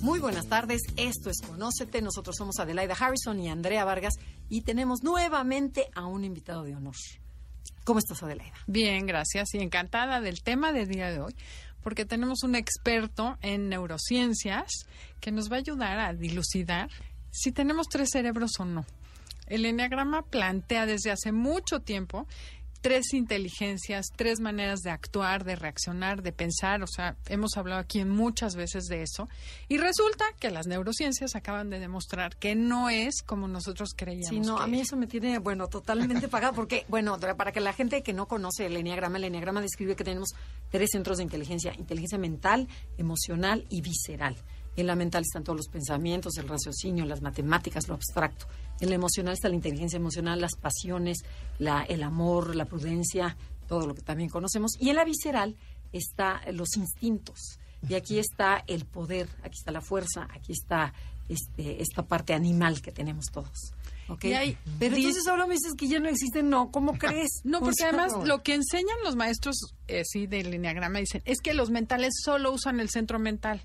Muy buenas tardes, esto es Conócete, nosotros somos Adelaida Harrison y Andrea Vargas y tenemos nuevamente a un invitado de honor. ¿Cómo estás, Adelaida? Bien, gracias y encantada del tema del día de hoy, porque tenemos un experto en neurociencias que nos va a ayudar a dilucidar si tenemos tres cerebros o no. El Enneagrama plantea desde hace mucho tiempo tres inteligencias, tres maneras de actuar, de reaccionar, de pensar. O sea, hemos hablado aquí muchas veces de eso. Y resulta que las neurociencias acaban de demostrar que no es como nosotros creíamos. Sí, no, a mí eso me tiene, bueno, totalmente pagado. Porque, bueno, para que la gente que no conoce el Enneagrama, el Enneagrama describe que tenemos tres centros de inteligencia: inteligencia mental, emocional y visceral. En la mental están todos los pensamientos, el raciocinio, las matemáticas, lo abstracto. En la emocional está la inteligencia emocional, las pasiones, la, el amor, la prudencia, todo lo que también conocemos. Y en la visceral está los instintos. Y aquí está el poder, aquí está la fuerza, aquí está este, esta parte animal que tenemos todos. ¿Okay? Pero entonces ahora me dices que ya no existen, no, ¿cómo crees? No, porque además lo que enseñan los maestros eh, sí, del lineagrama dicen es que los mentales solo usan el centro mental.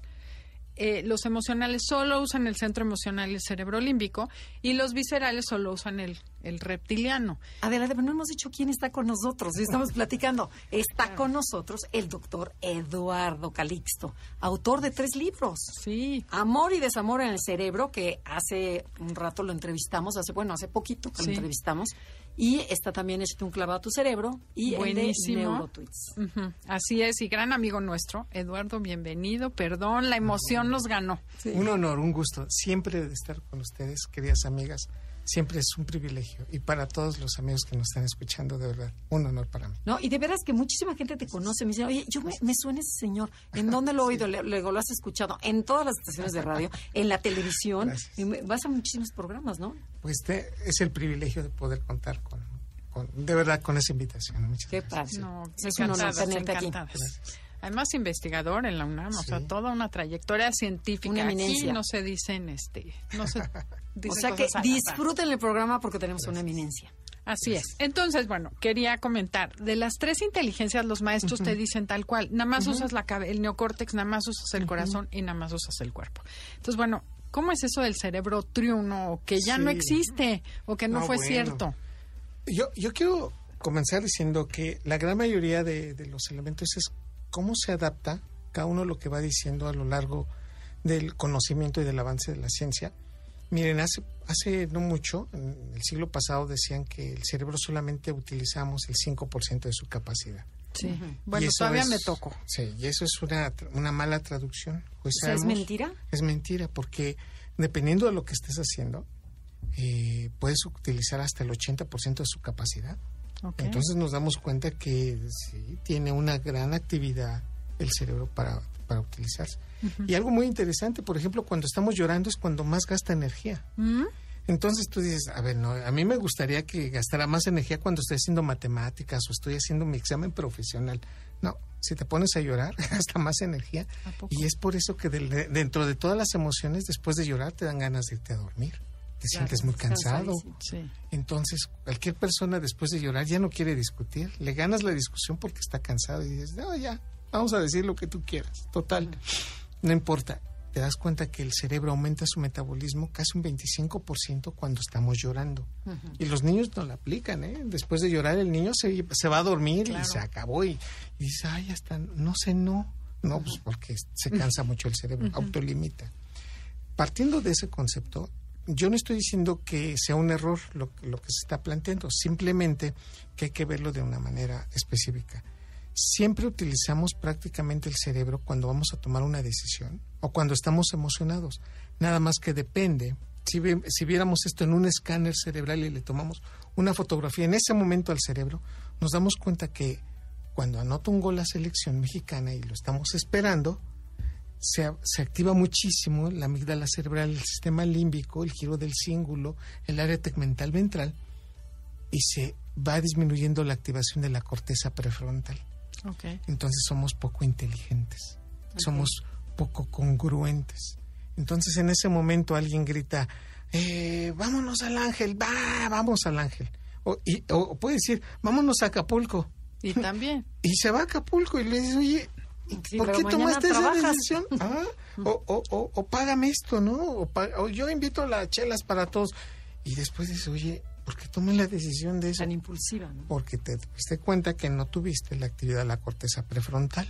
Eh, los emocionales solo usan el centro emocional y el cerebro límbico y los viscerales solo usan el, el reptiliano. Adelante, pero no hemos dicho quién está con nosotros. Estamos platicando. Está con nosotros el doctor Eduardo Calixto, autor de tres libros. Sí. Amor y desamor en el cerebro, que hace un rato lo entrevistamos, hace bueno, hace poquito que lo entrevistamos. Y está también Échate un clavado a tu cerebro y Buenísimo. el de Neurotweets. Así es, y gran amigo nuestro, Eduardo, bienvenido. Perdón, la emoción nos ganó. Un honor, un gusto. Siempre de estar con ustedes, queridas amigas siempre es un privilegio. Y para todos los amigos que nos están escuchando, de verdad, un honor para mí. No, y de veras que muchísima gente te conoce. Me dice, oye, yo me, suena ese señor. ¿En dónde lo he oído? Luego lo has escuchado en todas las estaciones de radio, en la televisión. vas a muchísimos programas, ¿no? Pues es el privilegio de poder contar con, de verdad, con esa invitación. Muchas Qué gracias. No, es un honor tenerte aquí. Además, investigador en la UNAM, o sea, toda una trayectoria científica. Una eminencia. Aquí no se dicen, este, no se O sea que disfruten el programa porque tenemos una eminencia. Así es. Entonces, bueno, quería comentar, de las tres inteligencias los maestros te dicen tal cual, nada más usas la el neocórtex, nada más usas el corazón y nada más usas el cuerpo. Entonces, bueno, ¿cómo es eso del cerebro triuno que ya no existe o que no, fue cierto? Yo, yo quiero comenzar diciendo que la gran mayoría de, de los elementos es cómo se adapta cada uno lo que va diciendo a lo largo del conocimiento y del avance de la ciencia. Miren, hace, hace no mucho, en el siglo pasado, decían que el cerebro solamente utilizamos el 5% de su capacidad. Sí, bueno, todavía me tocó. Sí, y eso es una, una mala traducción. Pues ¿Es mentira? Es mentira, porque dependiendo de lo que estés haciendo, eh, puedes utilizar hasta el 80% de su capacidad. Entonces nos damos cuenta que sí, tiene una gran actividad el cerebro para, para utilizarse. Y algo muy interesante, por ejemplo, cuando estamos llorando es cuando más gasta energía. ¿Mm? Entonces tú dices, a ver, no, a mí me gustaría que gastara más energía cuando estoy haciendo matemáticas o estoy haciendo mi examen profesional. No, si te pones a llorar, gasta más energía. Y es por eso que dentro de todas las emociones, después de llorar, te dan ganas de irte a dormir te sientes muy cansado. Entonces, cualquier persona después de llorar ya no quiere discutir. Le ganas la discusión porque está cansado y dices, no, ya, vamos a decir lo que tú quieras. Total, no importa. Te das cuenta que el cerebro aumenta su metabolismo casi un 25% cuando estamos llorando. Y los niños no lo aplican, ¿eh? Después de llorar, el niño se, se va a dormir y se acabó. Y, y dice, ay, ya está, no sé, no. No, pues porque se cansa mucho el cerebro, autolimita. Partiendo de ese concepto, yo no estoy diciendo que sea un error lo, lo, que se está planteando, simplemente que hay que verlo de una manera específica. Siempre utilizamos prácticamente el cerebro cuando vamos a tomar una decisión o cuando estamos emocionados. Nada más que depende. Si, si viéramos esto en un escáner cerebral y le tomamos una fotografía en ese momento al cerebro, nos damos cuenta que cuando anota un gol la selección mexicana y lo estamos esperando, se, se, activa muchísimo la amígdala cerebral, el sistema límbico, el giro del cíngulo, el área tegmental ventral y se va disminuyendo la activación de la corteza prefrontal. Okay. Entonces somos poco inteligentes, somos poco congruentes. Entonces en ese momento alguien grita, eh, vámonos al ángel, va, vamos al ángel. O, y, o puede decir, vámonos a Acapulco. Y también. y se va a Acapulco y le dice, oye, sí, ¿por qué tomaste trabajas? esa decisión? ¿Ah? O, o, o, o, págame esto, ¿no? O, o, yo invito las chelas para todos. Y después dice, oye, ¿por qué tomé la decisión de eso? Tan impulsiva, ¿no? Porque te diste cuenta que no tuviste la actividad de la corteza prefrontal.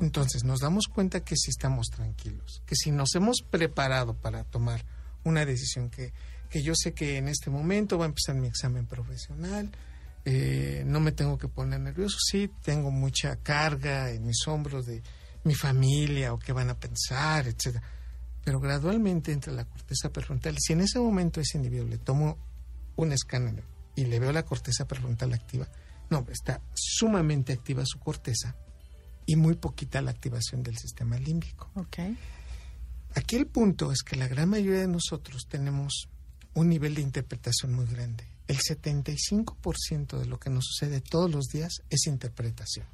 Entonces nos damos cuenta que si estamos tranquilos, que si nos hemos preparado para tomar una decisión que, que yo sé que en este momento va a empezar mi examen profesional, eh, no me tengo que poner nervioso, sí, tengo mucha carga en mis hombros de mi familia o qué van a pensar, etcétera. Pero gradualmente entra la corteza prefrontal. Si en ese momento ese individuo le tomo un escáner y le veo la corteza prefrontal activa, no, está sumamente activa su corteza y muy poquita la activación del sistema límbico. Okay. Aquí el punto es que la gran mayoría de nosotros tenemos un nivel de interpretación muy grande. El 75% de lo que nos sucede todos los días es interpretación.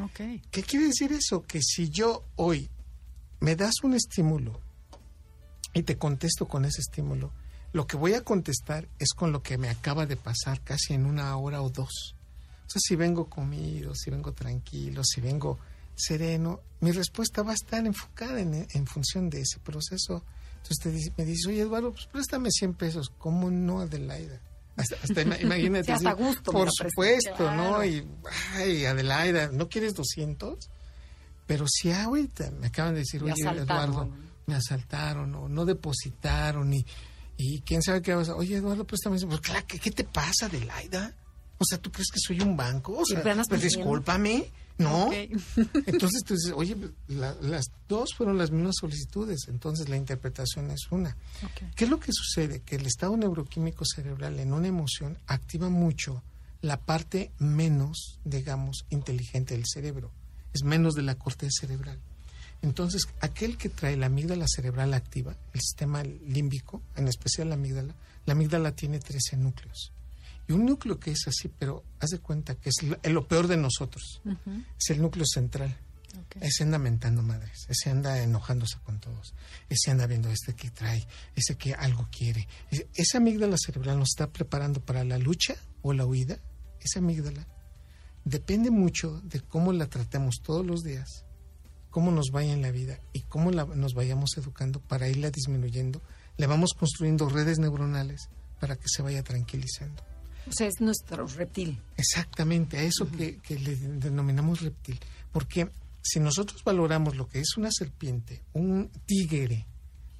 Okay. ¿Qué quiere decir eso? Que si yo hoy me das un estímulo y te contesto con ese estímulo, lo que voy a contestar es con lo que me acaba de pasar casi en una hora o dos. O sea, si vengo comido, si vengo tranquilo, si vengo sereno, mi respuesta va a estar enfocada en, en función de ese proceso. Entonces te dice, me dice, oye Eduardo, pues préstame 100 pesos. ¿Cómo no, Adelaida? Hasta, hasta imagínate. Sí, hasta gusto por supuesto, claro. ¿no? Y, ay, Adelaida, ¿no quieres 200? Pero si ahorita me acaban de decir, me oye asaltaron. Eduardo, me asaltaron o no depositaron y, y quién sabe qué va a. Oye Eduardo. Pues claro, ¿qué, ¿qué te pasa, Adelaida? O sea, ¿tú crees que soy un banco? O sea, pues discúlpame, ¿no? Okay. Entonces tú dices, oye, la, las dos fueron las mismas solicitudes, entonces la interpretación es una. Okay. ¿Qué es lo que sucede? Que el estado neuroquímico cerebral en una emoción activa mucho la parte menos, digamos, inteligente del cerebro. Es menos de la corteza cerebral. Entonces, aquel que trae la amígdala cerebral activa, el sistema límbico, en especial la amígdala, la amígdala tiene 13 núcleos. Y un núcleo que es así, pero haz de cuenta que es lo peor de nosotros. Uh -huh. Es el núcleo central. Okay. Ese anda mentando madres, ese anda enojándose con todos, ese anda viendo este que trae, ese que algo quiere. Esa amígdala cerebral nos está preparando para la lucha o la huida. Esa amígdala depende mucho de cómo la tratemos todos los días, cómo nos vaya en la vida y cómo la, nos vayamos educando para irla disminuyendo. Le vamos construyendo redes neuronales para que se vaya tranquilizando. O sea, es nuestro reptil. Exactamente, a eso uh -huh. que, que, le denominamos reptil. Porque si nosotros valoramos lo que es una serpiente, un tigre,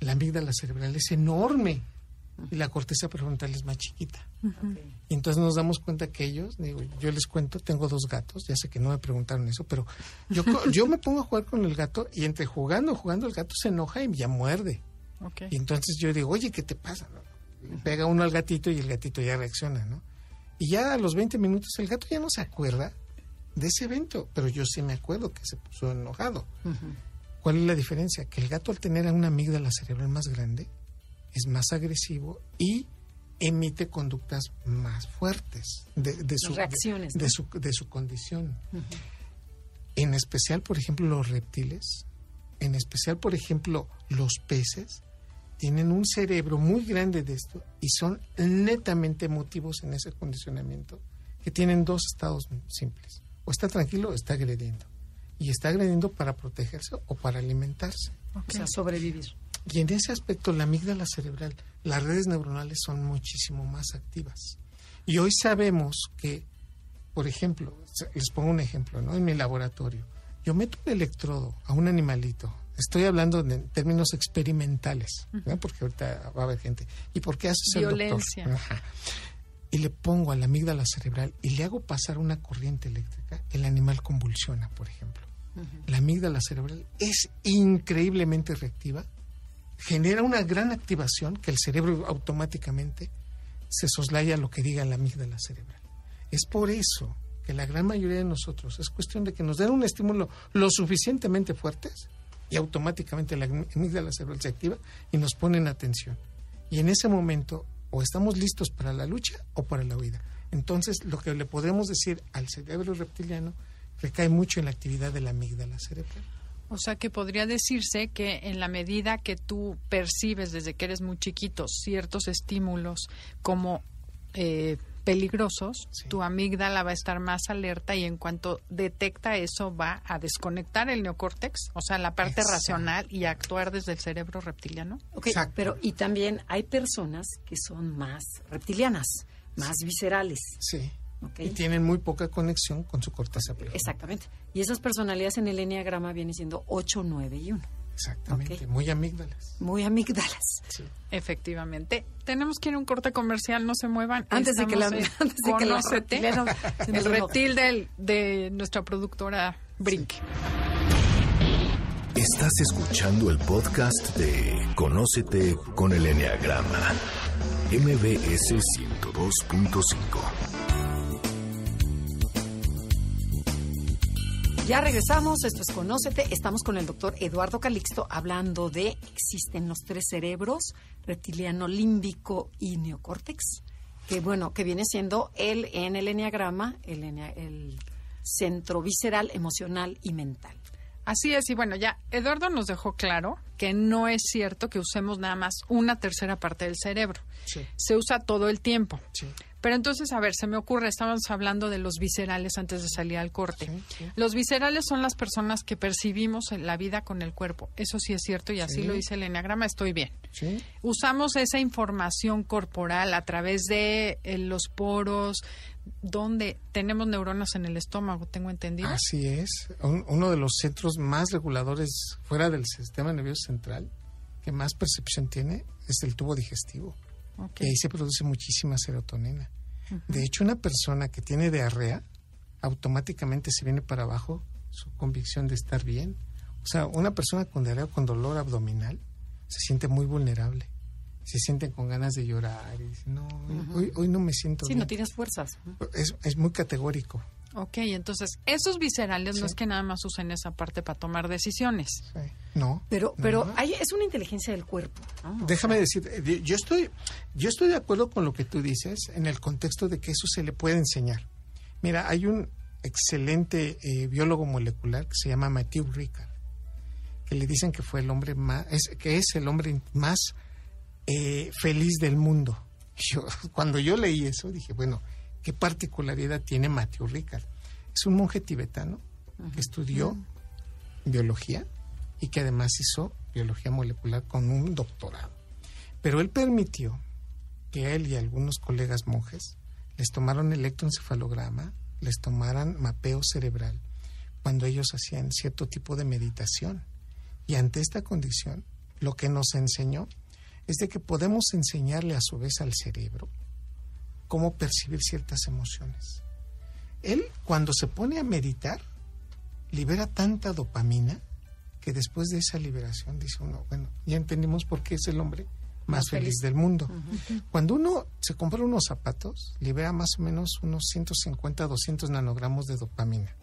la amígdala cerebral es enorme uh -huh. y la corteza prefrontal es más chiquita. Uh -huh. Y entonces nos damos cuenta que ellos, digo, yo les cuento, tengo dos gatos, ya sé que no me preguntaron eso, pero yo, yo me pongo a jugar con el gato y entre jugando, jugando, el gato se enoja y ya muerde. Okay. Y entonces yo digo, oye, ¿qué te pasa? Pega uno al gatito y el gatito ya reacciona, ¿no? Y ya a los 20 minutos el gato ya no se acuerda de ese evento, pero yo sí me acuerdo que se puso enojado. Uh -huh. ¿Cuál es la diferencia? Que el gato al tener una amígdala cerebral más grande es más agresivo y emite conductas más fuertes de, de su, reacciones de, ¿no? de, su, de su condición. Uh -huh. En especial, por ejemplo, los reptiles, en especial, por ejemplo, los peces, tienen un cerebro muy grande de esto y son netamente emotivos en ese condicionamiento, que tienen dos estados simples. O está tranquilo o está agrediendo. Y está agrediendo para protegerse o para alimentarse. Okay. O sea, sobrevivir. Y en ese aspecto, la amígdala cerebral, las redes neuronales son muchísimo más activas. Y hoy sabemos que, por ejemplo, les pongo un ejemplo, ¿no? En mi laboratorio, yo meto un electrodo a un animalito, Estoy hablando en términos experimentales, uh -huh. porque ahorita va a haber gente. ¿Y por qué haces Violencia. el doctor? Ajá. Y le pongo a la amígdala cerebral y le hago pasar una corriente eléctrica, el animal convulsiona, por ejemplo. Uh -huh. La amígdala cerebral es increíblemente reactiva, genera una gran activación que el cerebro automáticamente se soslaya a lo que diga la amígdala cerebral. Es por eso que la gran mayoría de nosotros es cuestión de que nos den un estímulo lo suficientemente fuertes y automáticamente la amígdala cerebral se activa y nos pone en atención. Y en ese momento o estamos listos para la lucha o para la huida. Entonces, lo que le podemos decir al cerebro reptiliano recae mucho en la actividad de la amígdala cerebral. O sea que podría decirse que en la medida que tú percibes desde que eres muy chiquito ciertos estímulos como eh, peligrosos, tu amígdala va a estar más alerta y en cuanto detecta eso va a desconectar el neocórtex, o sea, la parte racional y actuar desde el cerebro reptiliano. Exacto. pero y también hay personas que son más reptilianas, más viscerales. Sí. Y tienen muy poca conexión con su corteza Exactamente. Y esas personalidades en el enneagrama vienen siendo 8, 9 y 1. Exactamente, muy amígdalas. Muy amígdalas. Sí. Efectivamente. Tenemos que ir a un corte comercial, no se muevan. Antes de que la, antes de que la el reptil del, de nuestra productora Brink. Estás escuchando el podcast de Conócete con el Enneagrama, MBS 102.5. Ya regresamos, esto es Conócete. Estamos con el doctor Eduardo Calixto hablando de existen los tres cerebros, reptiliano, límbico y neocórtex, que bueno, que viene siendo el en el enneagrama, el, el centro visceral, emocional y mental. Así es, y bueno, ya Eduardo nos dejó claro que no es cierto que usemos nada más una tercera parte del cerebro. Se usa todo el tiempo. Sí. Pero entonces, a ver, se me ocurre, estábamos hablando de los viscerales antes de salir al corte. Los viscerales son las personas que percibimos la vida con el cuerpo. Eso sí es cierto y así lo dice el enagrama, estoy bien. Usamos esa información corporal a través de eh, los poros, donde tenemos neuronas en el estómago, tengo entendido. Así es. uno de los centros más reguladores fuera del sistema nervioso central, que más percepción tiene, es el tubo digestivo. Y ahí se produce muchísima serotonina. De hecho, una persona que tiene diarrea, automáticamente se viene para abajo su convicción de estar bien. O sea, una persona con diarrea o con dolor abdominal se siente muy vulnerable. Se siente con ganas de llorar y dice, no, hoy, hoy, no me siento bien. Sí, no tienes fuerzas. Es, es muy categórico. Ok, entonces esos viscerales no es que nada más usen esa parte para tomar decisiones. Sí. No. Pero, pero Hay, es una inteligencia del cuerpo. Déjame decir, eh, yo estoy, yo estoy de acuerdo con lo que tú dices en el contexto de que eso se le puede enseñar. Mira, hay un excelente eh, biólogo molecular que se llama Matthew Ricard, que le dicen que fue el hombre más, es, que es el hombre más eh, feliz del mundo. Yo, cuando yo leí eso dije, bueno, ¿Qué particularidad tiene Matthew Ricard? Es un monje tibetano que estudió biología y que además hizo biología molecular con un doctorado. Pero él permitió que él y algunos colegas monjes les tomaron electroencefalograma, les tomaran mapeo cerebral cuando ellos hacían cierto tipo de meditación. Y ante esta condición, lo que nos enseñó es de que podemos enseñarle a su vez al cerebro cómo percibir ciertas emociones. Él, cuando se pone a meditar, libera tanta dopamina que después de esa liberación dice uno, bueno, ya entendimos por qué es el hombre más, feliz. del mundo. Cuando uno se compra unos zapatos, libera más o menos unos 150, 200 nanogramos de dopamina.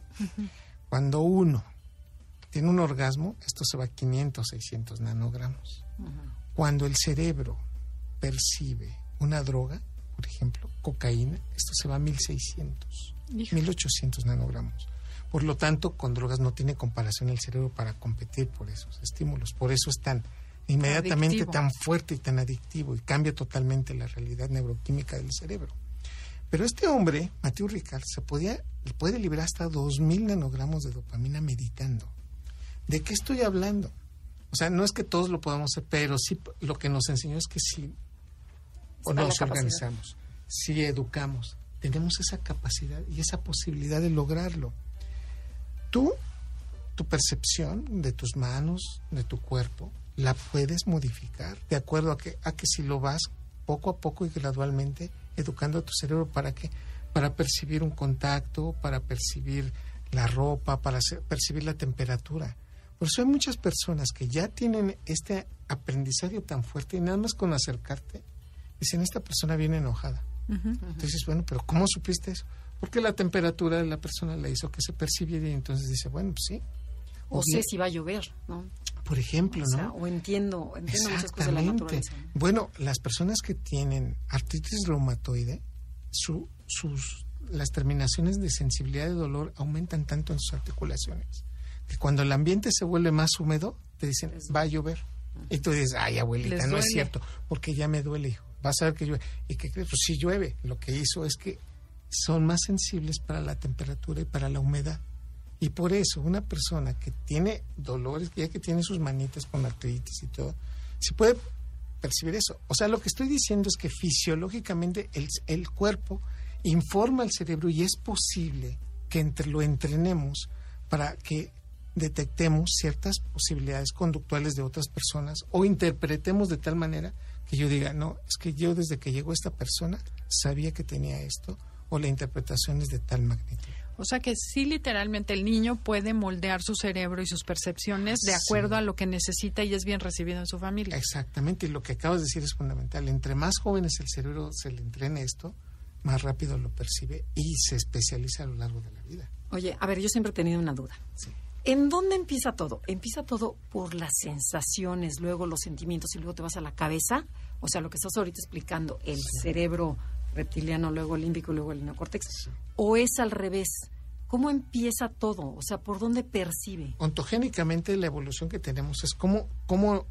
Cuando uno tiene un orgasmo, esto se va a 500, 600 nanogramos. Cuando el cerebro percibe una droga, por ejemplo, cocaína, esto se va a 1600, 1800 nanogramos. Por lo tanto, con drogas no tiene comparación el cerebro para competir por esos estímulos. Por eso es tan inmediatamente tan fuerte y tan adictivo y cambia totalmente la realidad neuroquímica del cerebro. Pero este hombre, Matthew Ricard, se podía, puede liberar hasta 2000 nanogramos de dopamina meditando. ¿De qué estoy hablando? O sea, no es que todos lo podamos hacer, pero sí lo que nos enseñó es que si o nos organizamos, si educamos, tenemos esa capacidad y esa posibilidad de lograrlo. Tú, tu percepción de tus manos, de tu cuerpo, la puedes modificar de acuerdo a que, a que si lo vas poco a poco y gradualmente educando a tu cerebro para que para percibir un contacto, para percibir la ropa, para percibir la temperatura. Por eso hay muchas personas que ya tienen este aprendizaje tan fuerte y nada más con acercarte dicen, esta persona viene enojada. Entonces, bueno, pero ¿cómo supiste eso? Porque la temperatura de la persona le hizo que se percibiera y entonces dice, bueno, pues sí. O, sé si va a llover, ¿no? Por ejemplo, o ¿no? O entiendo, entiendo muchas cosas de la naturaleza. Bueno, las personas que tienen artritis reumatoide, su, sus, las terminaciones de sensibilidad de dolor aumentan tanto en sus articulaciones que cuando el ambiente se vuelve más húmedo, te dicen, va a llover. Y tú dices, ay, abuelita, no es cierto, porque ya me duele, hijo. Vas a ver que llueve. ¿Y qué crees? Pues sí llueve. Lo que hizo es que son más sensibles para la temperatura y para la humedad. Y por eso una persona que tiene dolores, ya que tiene sus manitas con artritis y todo, se puede percibir eso. O sea, lo que estoy diciendo es que fisiológicamente el, el cuerpo informa al cerebro y es posible que entre, lo entrenemos para que detectemos ciertas posibilidades conductuales de otras personas o interpretemos de tal manera que yo diga, no, es que yo desde que llegó esta persona sabía que tenía esto o la interpretación es de tal magnitud. O sea que sí, literalmente el niño puede moldear su cerebro y sus percepciones de acuerdo a lo que necesita y es bien recibido en su familia. Exactamente, y lo que acabas de decir es fundamental. Entre más jóvenes el cerebro se le entrene esto, más rápido lo percibe y se especializa a lo largo de la vida. Oye, a ver, yo siempre he tenido una duda. ¿En dónde empieza todo? ¿Empieza todo por las sensaciones, luego los sentimientos y luego te vas a la cabeza? O sea, lo que estás ahorita explicando, el cerebro reptiliano, luego el límbico, luego el neocórtex. ¿O es al revés? ¿Cómo empieza todo? O sea, ¿por dónde percibe? Ontogénicamente la evolución que tenemos es cómo, cómo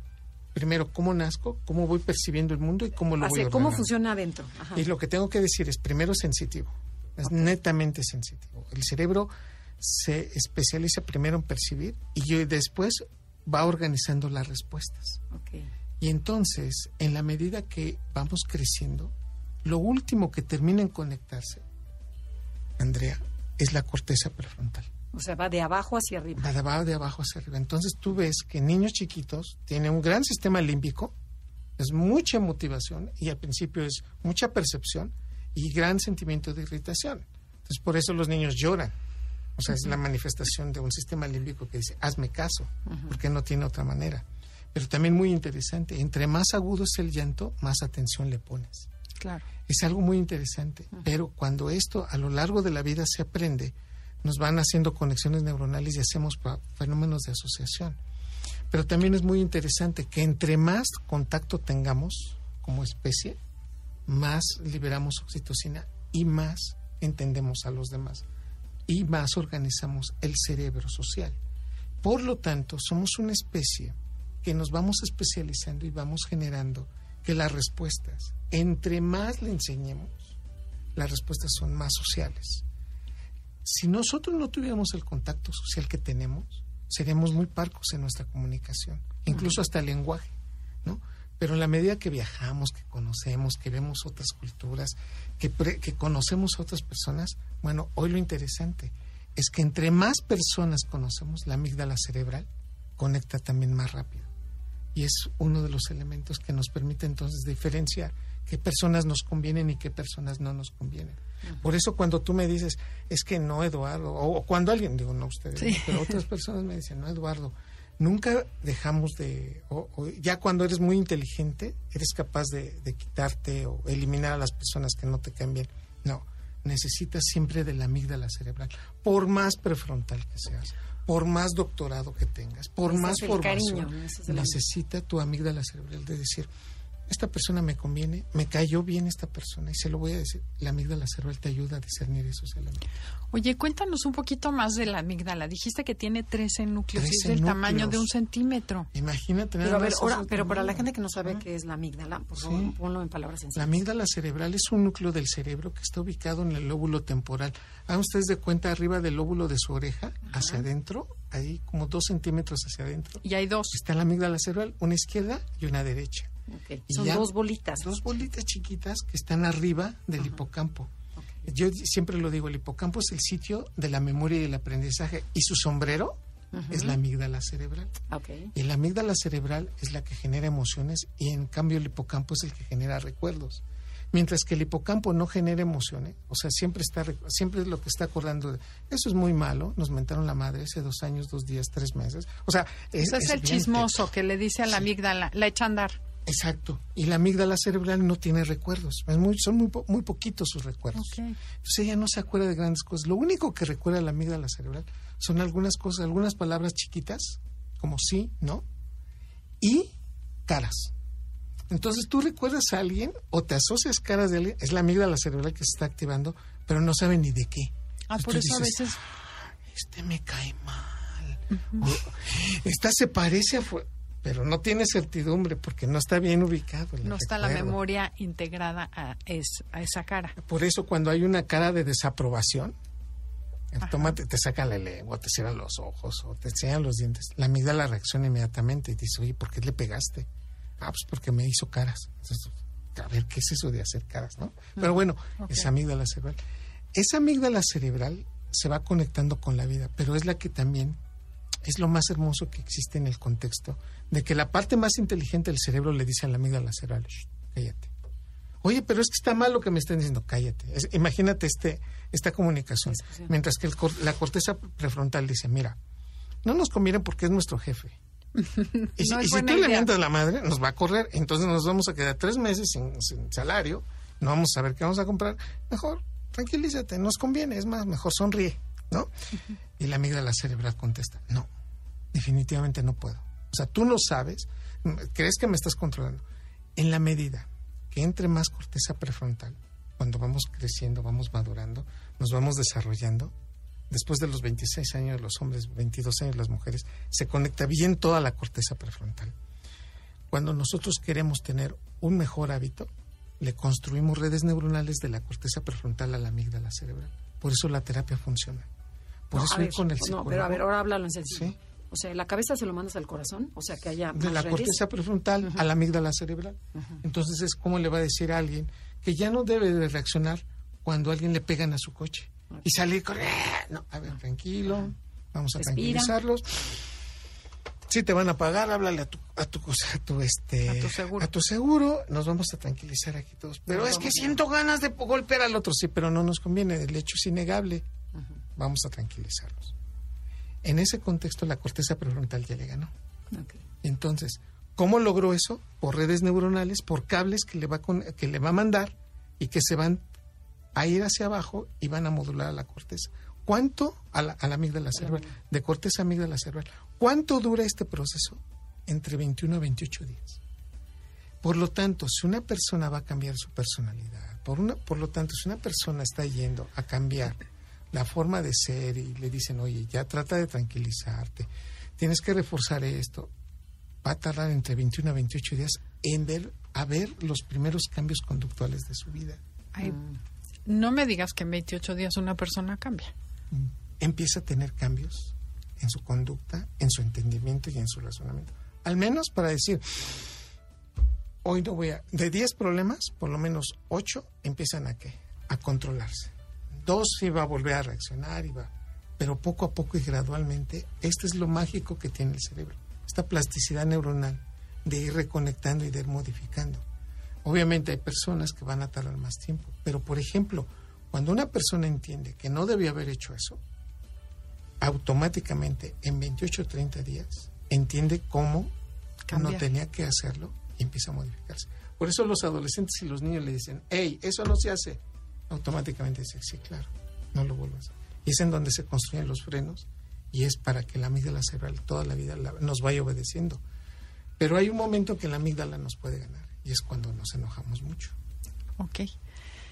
primero, cómo nazco, cómo voy percibiendo el mundo y cómo lo voy a ¿Cómo funciona adentro? Y lo que tengo que decir es, primero, sensitivo. Es netamente sensitivo. El cerebro se especializa primero en percibir y después va organizando las respuestas. Y entonces, en la medida que vamos creciendo, lo último que termina en conectarse, Andrea, es la corteza prefrontal. O sea, va de abajo hacia arriba. Va de abajo, de abajo hacia arriba. Entonces tú ves que niños chiquitos tienen un gran sistema límbico, es mucha motivación y al principio es mucha percepción y gran sentimiento de irritación. Entonces por eso los niños lloran. O sea, es la manifestación de un sistema límbico que dice, hazme caso, porque no tiene otra manera. Pero también muy interesante, entre más agudo es el llanto, más atención le pones. Claro. Es algo muy interesante, pero cuando esto a lo largo de la vida se aprende, nos van haciendo conexiones neuronales y hacemos fenómenos de asociación. Pero también es muy interesante que entre más contacto tengamos como especie, más liberamos oxitocina y más entendemos a los demás y más organizamos el cerebro social. Por lo tanto, somos una especie que nos vamos especializando y vamos generando que las respuestas, entre más le enseñemos, las respuestas son más sociales. Si nosotros no tuviéramos el contacto social que tenemos, seríamos muy parcos en nuestra comunicación, incluso hasta el lenguaje, ¿no? Pero en la medida que viajamos, que conocemos, que vemos otras culturas, que, que conocemos a otras personas, bueno, hoy lo interesante es que entre más personas conocemos, la amígdala cerebral conecta también más rápido. Y es uno de los elementos que nos permite entonces diferenciar qué personas nos convienen y qué personas no nos convienen. Por eso cuando tú me dices, es que no, Eduardo, o, cuando alguien, digo, no ustedes, pero otras personas me dicen, no, Eduardo, nunca dejamos de, o, ya cuando eres muy inteligente, eres capaz de, quitarte o eliminar a las personas que no te cambien. No, necesitas siempre de la amígdala cerebral, por más prefrontal que seas, por más doctorado que tengas, por más formación, necesita tu amígdala cerebral de decir, esta persona me conviene, me cayó bien esta persona y se lo voy a decir. La amígdala cerebral te ayuda a discernir esos elementos. Oye, cuéntanos un poquito más de la amígdala. Dijiste que tiene 13 núcleos y es del tamaño de un centímetro. Imagínate. Pero, a ver, ahora, pero para la gente que no sabe qué es la amígdala, por favor, ponlo en palabras sencillas. La amígdala cerebral es un núcleo del cerebro que está ubicado en el lóbulo temporal. Hagan ustedes de cuenta arriba del lóbulo de su oreja, hacia adentro, ahí como dos centímetros hacia adentro. Y hay dos. Está la amígdala cerebral, una izquierda y una derecha. Son dos bolitas. Dos bolitas chiquitas que están arriba del hipocampo. Yo siempre lo digo, el hipocampo es el sitio de la memoria y el aprendizaje y su sombrero es la amígdala cerebral. Y la amígdala cerebral es la que genera emociones y en cambio el hipocampo es el que genera recuerdos. Mientras que el hipocampo no genera emociones, o sea, siempre está siempre es lo que está acordando de eso es muy malo, nos mentaron la madre hace dos años, dos días, tres meses. O sea, es, es, el chismoso que le dice a la amígdala, la echa a andar. Exacto. Y la amígdala cerebral no tiene recuerdos. muy, son muy, poquitos sus recuerdos. Entonces ella no se acuerda de grandes cosas. Lo único que recuerda la amígdala cerebral son algunas cosas, algunas palabras chiquitas, como sí, no, y caras. Entonces tú recuerdas a alguien o te asocias caras de alguien, es la amígdala cerebral que se está activando, pero no sabe ni de qué. Ah, por eso a veces... Este me cae mal. esta se parece a... Pero no tiene certidumbre porque no está bien ubicado. No está la memoria integrada a, a esa cara. Por eso cuando hay una cara de desaprobación, Tómate, te saca la lengua, te cierran los ojos o te enseñan los dientes. La amígdala reacciona inmediatamente y dice, oye, ¿por qué le pegaste? Ah, pues porque me hizo caras. a ver, ¿qué es eso de hacer caras, no? Pero bueno, esa amígdala cerebral. Esa amígdala cerebral se va conectando con la vida, pero es la que también es lo más hermoso que existe en el contexto de que la parte más inteligente del cerebro le dice a la amígdala cerebral, cállate. Oye, pero es que está mal lo que me están diciendo, cállate. imagínate este, esta comunicación. Mientras que la corteza prefrontal dice, mira, no nos conviene porque es nuestro jefe. y, si, tú le mientas la madre, nos va a correr. Entonces nos vamos a quedar tres meses sin, salario, no vamos a saber qué vamos a comprar. Mejor, tranquilízate, nos conviene, es más, mejor sonríe, ¿no? Y la amígdala cerebral contesta, no, definitivamente no puedo. O sea, tú no sabes, crees que me estás controlando. En la medida que entre más corteza prefrontal, cuando vamos creciendo, vamos madurando, nos vamos desarrollando, después de los 26 años los hombres, 22 años las mujeres, se conecta bien toda la corteza prefrontal. Cuando nosotros queremos tener un mejor hábito, le construimos redes neuronales de la corteza prefrontal a la amígdala cerebral. Por eso la terapia funciona. Por eso ir con el psicólogo. No, pero a ver, ahora háblalo en sencillo. O sea, la cabeza se lo mandas al corazón, o sea, que haya de la corteza prefrontal a la amígdala cerebral. Entonces es como le va a decir a alguien que ya no debe de reaccionar cuando alguien le pegan a su coche y salir no, a ver, tranquilo, vamos a tranquilizarlos. Si te van a pagar, háblale a tu a tu a tu este a tu seguro. A tu seguro, nos vamos a tranquilizar aquí todos. Pero es que siento ganas de golpear al otro, sí, pero no nos conviene, el hecho es innegable. Vamos a tranquilizarlos. En ese contexto la corteza prefrontal ya le ganó. Entonces, ¿cómo logró eso? Por redes neuronales, por cables que le va que le va a mandar y que se van a ir hacia abajo y van a modular a la corteza. ¿Cuánto a la, a la amígdala cerebral? De corteza a amígdala cerebral. ¿Cuánto dura este proceso? Entre 21 a 28 días. Por lo tanto, si una persona va a cambiar su personalidad, por, una, por lo tanto, si una persona está yendo a cambiar la forma de ser y le dicen, oye, ya trata de tranquilizarte, tienes que reforzar esto, va a tardar entre 21 a 28 días en ver, a ver los primeros cambios conductuales de su vida. no me digas que en 28 días una persona cambia. Mm. Empieza a tener cambios en su conducta, en su entendimiento y en su razonamiento. Al menos para decir, hoy no voy a... De 10 problemas, por lo menos 8 empiezan a qué? A controlarse dos iba a volver a reaccionar, iba, pero poco a poco y gradualmente, este es lo mágico que tiene el cerebro, esta plasticidad neuronal de ir reconectando y de ir modificando. Obviamente hay personas que van a tardar más tiempo, pero por ejemplo, cuando una persona entiende que no debía haber hecho eso, automáticamente en 28 o 30 días entiende cómo no tenía que hacerlo y empieza a modificarse. Por eso los adolescentes y los niños le dicen, hey, eso no se hace automáticamente dice, sí, claro, no lo vuelvas. Y es en donde se construyen los frenos y es para que la amígdala cerebral toda la vida nos vaya obedeciendo. Pero hay un momento que la amígdala nos puede ganar y es cuando nos enojamos mucho. Ok.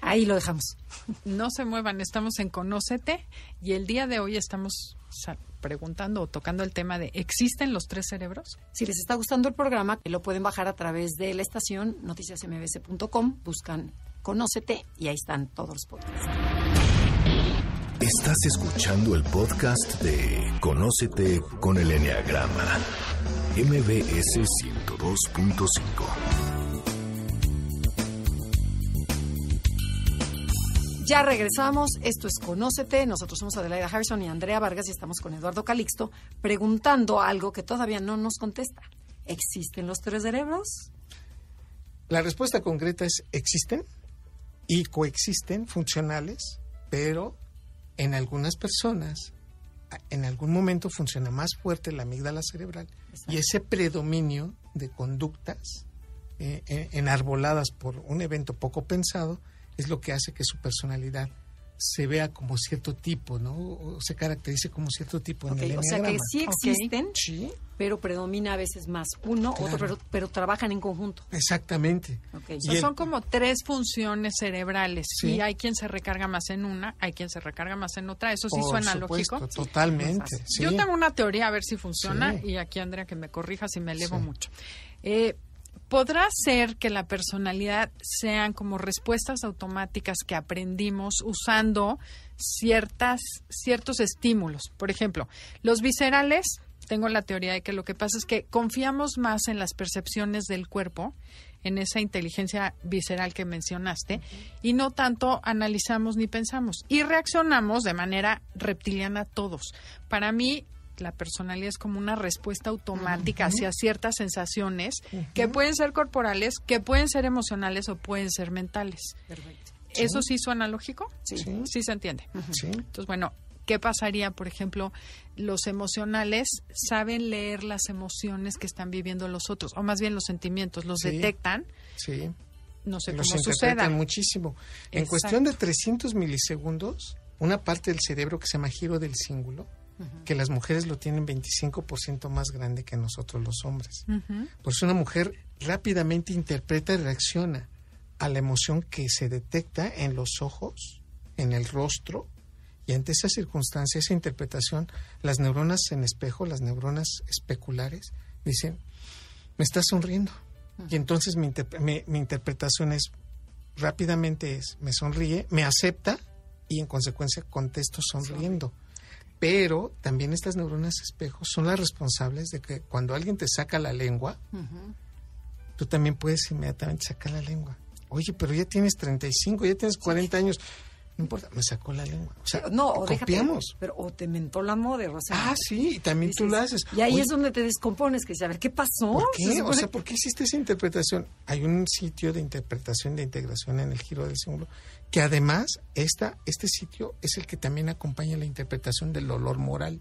Ahí lo dejamos. No se muevan, estamos en Conócete y el día de hoy estamos preguntando o tocando el tema de ¿existen los tres cerebros? Si les está gustando el programa, lo pueden bajar a través de la estación noticiasmbc.com, buscan Conócete y ahí están todos los podcasts. Estás escuchando el podcast de Conócete con el Enneagrama, MBS 102.5. Ya regresamos, esto es Conócete, nosotros somos Adelaida Harrison y Andrea Vargas y estamos con Eduardo Calixto preguntando algo que todavía no nos contesta. ¿Existen los tres cerebros? La respuesta concreta es ¿existen? Y coexisten funcionales, pero en algunas personas en algún momento funciona más fuerte la amígdala cerebral y ese predominio de conductas eh, enarboladas por un evento poco pensado es lo que hace que su personalidad se vea como cierto tipo, ¿no? O se caracterice como cierto tipo en el o sea que sí existen, Sí, pero predomina a veces más uno, Claro. otro, pero, pero trabajan en conjunto. exactamente. O sea, el- son como tres funciones cerebrales Sí. y hay quien se recarga más en una, hay quien se recarga más en otra. Eso sí Por suena supuesto, lógico. Totalmente. sí. Yo tengo una teoría, a ver si funciona, Sí. y aquí Andrea que me corrija si me elevo Sí. mucho. Eh, ¿Podrá ser que la personalidad sean como respuestas automáticas que aprendimos usando ciertas, ciertos estímulos? Por ejemplo, los viscerales, tengo la teoría de que lo que pasa es que confiamos más en las percepciones del cuerpo, en esa inteligencia visceral que mencionaste, y no tanto analizamos ni pensamos. Y reaccionamos de manera reptiliana todos. Para mí, la personalidad es como una respuesta automática hacia ciertas sensaciones que pueden ser corporales, que pueden ser emocionales o pueden ser mentales. Perfecto. ¿Eso sí suena lógico? Sí. Sí se entiende. Sí. Entonces, bueno, ¿qué pasaría, por ejemplo, los emocionales saben leer las emociones que están viviendo los otros, o más bien los sentimientos, los Sí. detectan, Sí. no sé los cómo suceda. muchísimo. En cuestión de 300 milisegundos, una parte del cerebro que se llama giro del cíngulo, que las mujeres lo tienen 25% más grande que nosotros los hombres. Ujú. Por eso una mujer rápidamente interpreta y reacciona a la emoción que se detecta en los ojos, en el rostro, y ante esa circunstancia, esa interpretación, las neuronas en espejo, las neuronas especulares, dicen, me está sonriendo. Y entonces mi, interpre- mi- mi interpretación es, rápidamente es, me sonríe, me acepta y en consecuencia contesto sonriendo. Pero también estas neuronas espejo son las responsables de que cuando alguien te saca la lengua, tú también puedes inmediatamente sacar la lengua. Oye, pero ya tienes 35, ya tienes 40 años. No importa, me sacó la lengua. O sea, No, o déjate, copiamos. pero o te mentó la moda, o sea, Ah, sí, y también tú dices- lo haces. Y ahí Oye, es donde te descompones, que dices, a ver, ¿qué pasó? ¿Por Se qué? O supone- sea, ¿por qué hiciste esa interpretación? Hay un sitio de interpretación de integración en el giro del símbolo que además esta, este sitio es el que también acompaña la interpretación del dolor moral.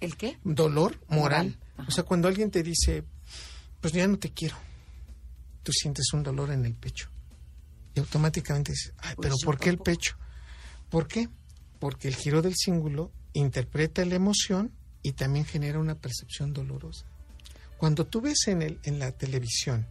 ¿El qué? Dolor moral. O sea, cuando alguien te dice, pues ya no te quiero, tú sientes un dolor en el pecho. Y automáticamente dices, ay, Pues pero ¿por qué el pecho? ¿Por qué? Porque el giro del símbolo interpreta la emoción y también genera una percepción dolorosa. Cuando tú ves en, el, en la televisión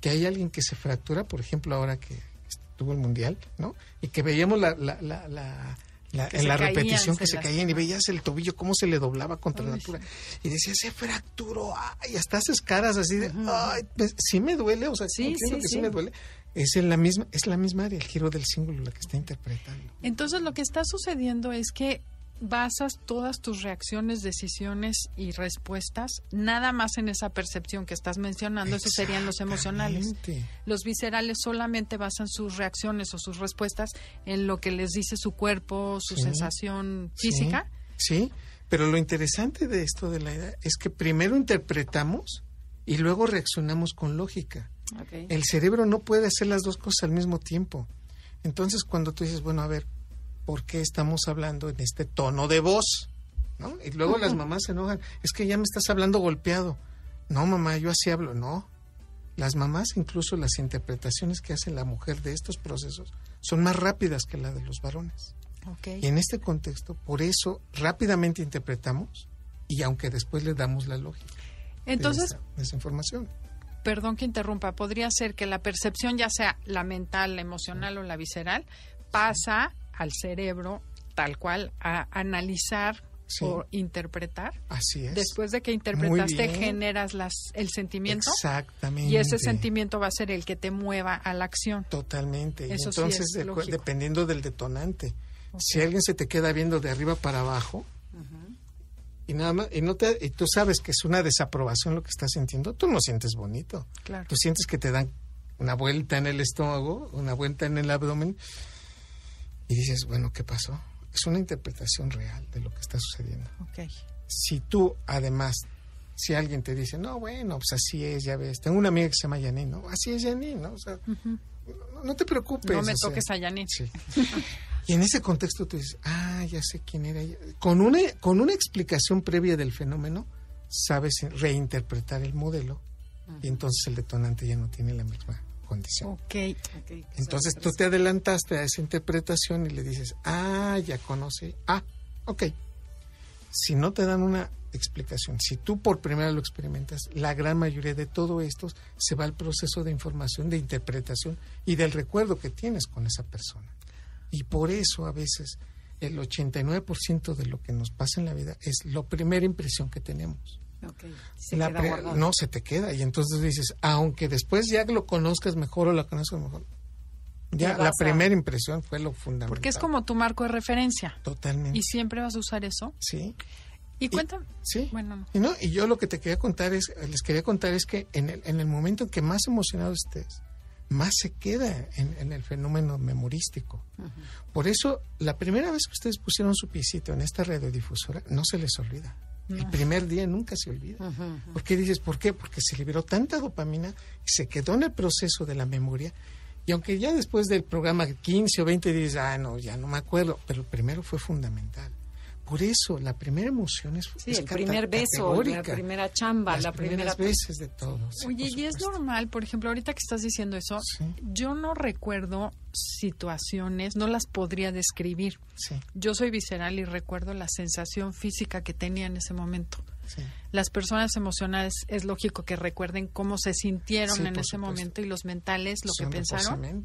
que hay alguien que se fractura, por ejemplo, ahora que estuvo el mundial, ¿no? Y que veíamos la, la, la, la- la- en la caían, repetición que se caían y veías el tobillo cómo se le doblaba contra la altura y decía se fracturó ay hasta haces caras así de ay pues, sí me duele o sea Sí, entiendo sí, que sí. sí. me duele es en la misma es la misma área el giro del símbolo la que está interpretando Entonces lo que está sucediendo es que basas todas tus reacciones, decisiones y respuestas nada más en esa percepción que estás mencionando, esos serían los emocionales. Los viscerales solamente basan sus reacciones o sus respuestas en lo que les dice su cuerpo, su Sí. sensación Sí, física. Sí, pero lo interesante de esto de la edad es que primero interpretamos y luego reaccionamos con lógica. El cerebro no puede hacer las dos cosas al mismo tiempo. Entonces, cuando tú dices, bueno, a ver, ¿por qué estamos hablando en este tono de voz? ¿No? Y luego las mamás se enojan, es que ya me estás hablando golpeado. No, mamá, yo así hablo. No. Las mamás, incluso las interpretaciones que hace la mujer de estos procesos, son más rápidas que la de los varones. Y en este contexto, por eso rápidamente interpretamos y aunque después le damos la lógica Entonces, esa- de esa información. perdón que interrumpa, podría ser que la percepción, ya sea la mental, la emocional o la visceral, pasa al cerebro tal cual a analizar Sí. o interpretar. Así es. Después de que interpretaste, generas las, el sentimiento Exactamente. y ese sentimiento va a ser el que te mueva a la acción. Totalmente. Sí entonces, es de- lógico. dependiendo del detonante, si alguien se te queda viendo de arriba para abajo y nada más, y, no te, y tú sabes que es una desaprobación lo que estás sintiendo, tú no sientes bonito. Claro. Tú sientes que te dan una vuelta en el estómago, una vuelta en el abdomen y dices, bueno, ¿qué pasó? Es una interpretación real de lo que está sucediendo. Si tú, además, si alguien te dice, no, bueno, pues así es, ya ves. Tengo una amiga que se llama Janine, ¿no? Así es Janine, ¿no? O sea, no, no te preocupes. No me o sea, toques a Yanin. Sí. Y en ese contexto tú dices, ah, ya sé quién era ella. Con una, con una explicación previa del fenómeno, sabes reinterpretar el modelo y entonces el detonante ya no tiene la misma condición. Ok. Ok, Entonces tú te adelantaste a esa interpretación y le dices, ah, ya conoce. Ah, ok. Si no te dan una explicación, si tú por primera vez lo experimentas, la gran mayoría de todo esto se va al proceso de información, de interpretación y del recuerdo que tienes con esa persona. Y por eso a veces el 89% de lo que nos pasa en la vida es la primera impresión que tenemos. Se La pre- no se te queda y entonces dices, aunque después ya lo conozcas mejor o la conozcas mejor, ya la a- primera impresión fue lo fundamental. Porque es como tu marco de referencia. totalmente. Y siempre vas a usar eso. sí, Y cuéntame. sí. Bueno, no. Y, no, y yo lo que te quería contar es, les quería contar es que en el, en el momento en que más emocionado estés, más se queda en, en el fenómeno memorístico. Por eso, la primera vez que ustedes pusieron su piecito en esta radiodifusora, no se les olvida. El primer día nunca se olvida. ¿Por qué dices por qué? Porque se liberó tanta dopamina y se quedó en el proceso de la memoria. Y aunque ya después del programa 15 o 20 dices, ah, no, ya no me acuerdo, pero el primero fue fundamental. Por eso, la primera emoción es Sí, es el primer beso, la primera chamba, Las la primera... primeras veces de todo. sí, Oye, y es normal, por ejemplo, ahorita que estás diciendo eso, Sí. yo no recuerdo situaciones, no las podría describir. Sí, Yo soy visceral y recuerdo la sensación física que tenía en ese momento. sí. Las personas emocionales es lógico que recuerden cómo se sintieron Sí, en ese supuesto. momento y los mentales lo Son que pensaron.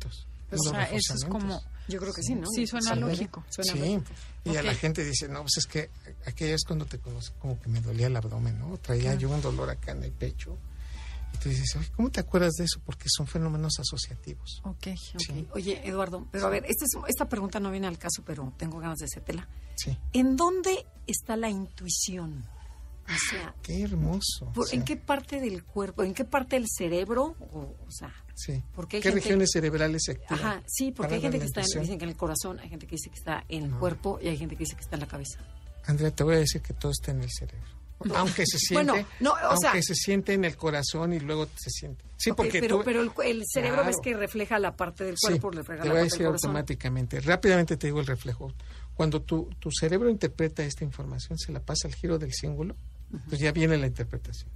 O sea, eso es como Yo creo que sí, ¿no? Sí, suena Sí. lógico. Suena sí, lógico. y a la gente dice, no, pues es que aquella vez cuando te conocí, como que me dolía el abdomen, ¿no? Traía yo un dolor acá en el pecho. Y tú dices, oye, ¿cómo te acuerdas de eso? Porque son fenómenos asociativos. Ok, ok. Sí. Oye, Eduardo, pero a ver, este es- esta pregunta no viene al caso, pero tengo ganas de hacértela. Sí, ¿En dónde está la intuición? O sea, qué hermoso. ¿por- sí, ¿en qué parte del cuerpo, en qué parte del cerebro? O, o sea, sí. porque hay ¿Qué gente- regiones cerebrales se activan? ajá, sí, porque hay gente que está, en, dicen que en el corazón, hay gente que dice que está en el No. cuerpo y hay gente que dice que está en la cabeza. Andrea, te voy a decir que todo está en el cerebro. Aunque se siente, Bueno, no, o aunque sea- se siente en el corazón y luego se siente. Sí, Ok, porque pero, tú- pero el, el cerebro Claro. ves que refleja la parte del Sí, cuerpo, refleja te la voy a decir del automáticamente. Rápidamente te digo el reflejo. Cuando tu, tu cerebro interpreta esta información, se la pasa al giro del cíngulo, pues ya viene la interpretación.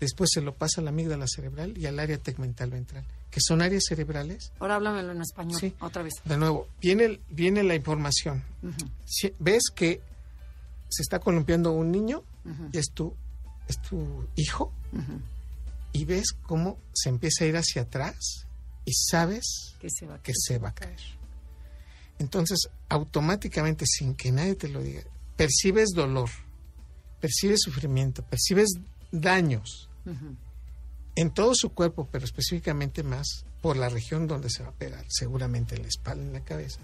Después se lo pasa a la amígdala cerebral y al área tegmental ventral, que son áreas cerebrales. Ahora háblamelo en español, Sí. otra vez. De nuevo, viene, viene la información. Si- ves que se está columpiando un niño y es tu, es tu hijo y ves cómo se empieza a ir hacia atrás y sabes Que se va a que se va a caer. Entonces, automáticamente, sin que nadie te lo diga, percibes dolor, percibes sufrimiento, percibes daños en todo su cuerpo, pero específicamente más por la región donde se va a pegar, seguramente en la espalda, en la cabeza.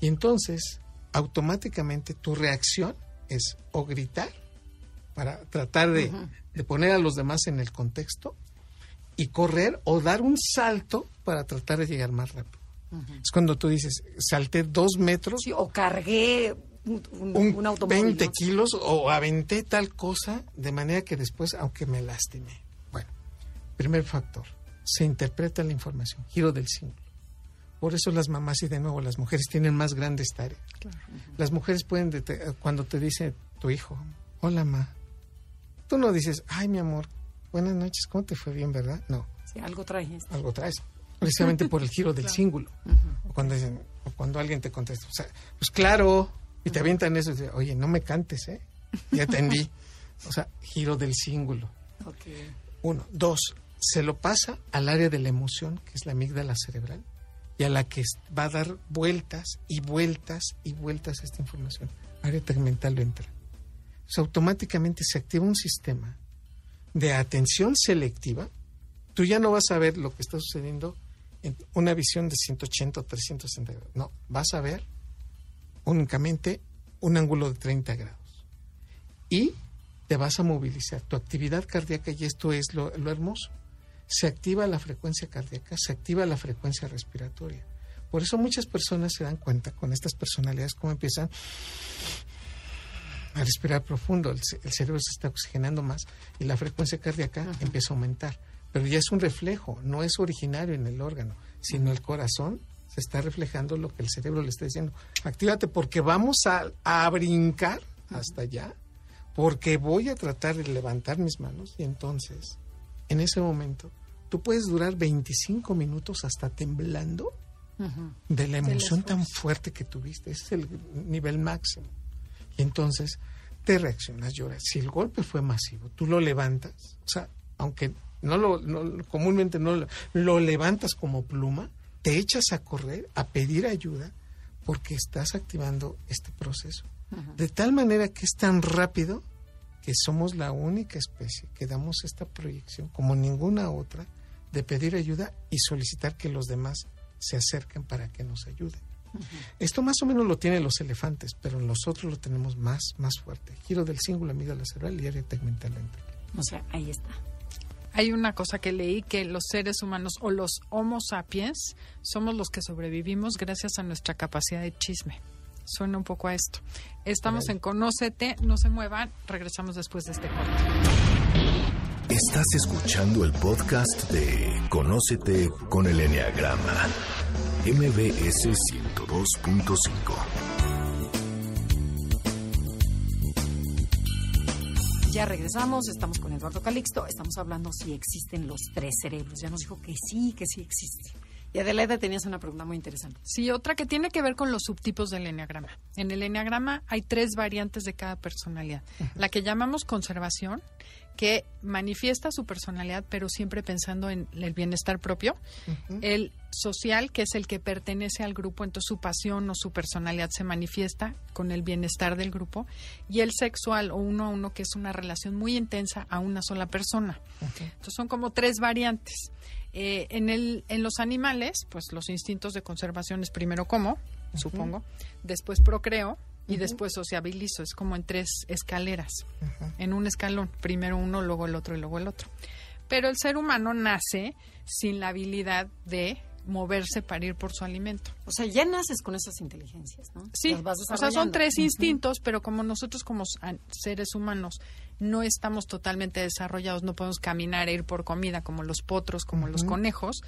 Y entonces, automáticamente tu reacción es o gritar para tratar de, de poner a los demás en el contexto y correr o dar un salto para tratar de llegar más rápido. Es cuando tú dices, salté dos metros, Sí, o cargué un, un- un, un automóvil. 20 ¿no? kilos o aventé tal cosa de manera que después, aunque me lastime. Bueno, primer factor, se interpreta la información, giro del símbolo. Por eso las mamás y de nuevo las mujeres tienen más grandes tareas. Las mujeres pueden, dete- cuando te dice tu hijo, hola ma, tú no dices, ay mi amor, buenas noches, ¿cómo te fue bien, verdad? No, Sí, algo trae. este. algo traes. Precisamente por el giro del cíngulo. O cuando dicen, o cuando alguien te contesta, o sea, pues claro, y te avientan eso, y oye, no me cantes, ¿eh? Ya entendí. O sea, giro del cíngulo. Ok. Uno. Dos, se lo pasa al área de la emoción, que es la amígdala cerebral, y a la que va a dar vueltas y vueltas y vueltas a esta información. Área tegmental ventral. O sea, automáticamente se activa un sistema de atención selectiva. Tú ya no vas a ver lo que está sucediendo en una visión de 180 o 360 grados. No, vas a ver únicamente un ángulo de 30 grados. Y te vas a movilizar. Tu actividad cardíaca, y esto es lo, lo hermoso, se activa la frecuencia cardíaca, se activa la frecuencia respiratoria. Por eso muchas personas se dan cuenta con estas personalidades cómo empiezan a respirar profundo, el cerebro se está oxigenando más y la frecuencia cardíaca empieza a aumentar. Pero ya es un reflejo, no es originario en el órgano, sino el corazón se está reflejando lo que el cerebro le está diciendo. Actívate porque vamos a, a brincar hasta allá, porque voy a tratar de levantar mis manos y entonces, en ese momento, tú puedes durar 25 minutos hasta temblando de la emoción tan fuerte que tuviste. Ese es el nivel máximo. Y entonces te reaccionas, lloras. Si el golpe fue masivo, tú lo levantas, o sea, aunque no lo, comúnmente no lo, lo levantas como pluma, te echas a correr, a pedir ayuda, porque estás activando este proceso. De tal manera que es tan rápido que somos la única especie que damos esta proyección, como ninguna otra, de pedir ayuda y solicitar que los demás se acerquen para que nos ayuden. Esto más o menos lo tienen los elefantes, pero nosotros lo tenemos más, más fuerte. Giro del cíngulo la cerebral y área tegmental O sea, ahí está. Hay una cosa que leí que los seres humanos o los Homo sapiens somos los que sobrevivimos gracias a nuestra capacidad de chisme. Suena un poco a esto. Estamos en Conócete, no se muevan, regresamos después de este corte. Estás escuchando el podcast de Conócete con el Enneagrama, MBS 102.5. Ya regresamos, estamos con Eduardo Calixto, estamos hablando si existen los tres cerebros. Ya nos dijo que sí, que sí existe. Y Adelaida tenías una pregunta muy interesante. Sí, otra que tiene que ver con los subtipos del enneagrama. En el enneagrama hay tres variantes de cada personalidad. La que llamamos conservación, que manifiesta su personalidad, pero siempre pensando en el bienestar propio. El social, que es el que pertenece al grupo, entonces su pasión o su personalidad se manifiesta con el bienestar del grupo. Y el sexual o uno a uno, que es una relación muy intensa a una sola persona. Entonces son como tres variantes. Eh, en, el, en los animales, pues los instintos de conservación es primero como, supongo, después procreo, y después sociabilizo. Es como en tres escaleras, en un escalón. Primero uno, luego el otro y luego el otro. Pero el ser humano nace sin la habilidad de moverse para ir por su alimento. O sea, ya naces con esas inteligencias, ¿no? Sí, o sea, son tres instintos, pero como nosotros como seres humanos no estamos totalmente desarrollados, no podemos caminar e ir por comida como los potros, como los conejos,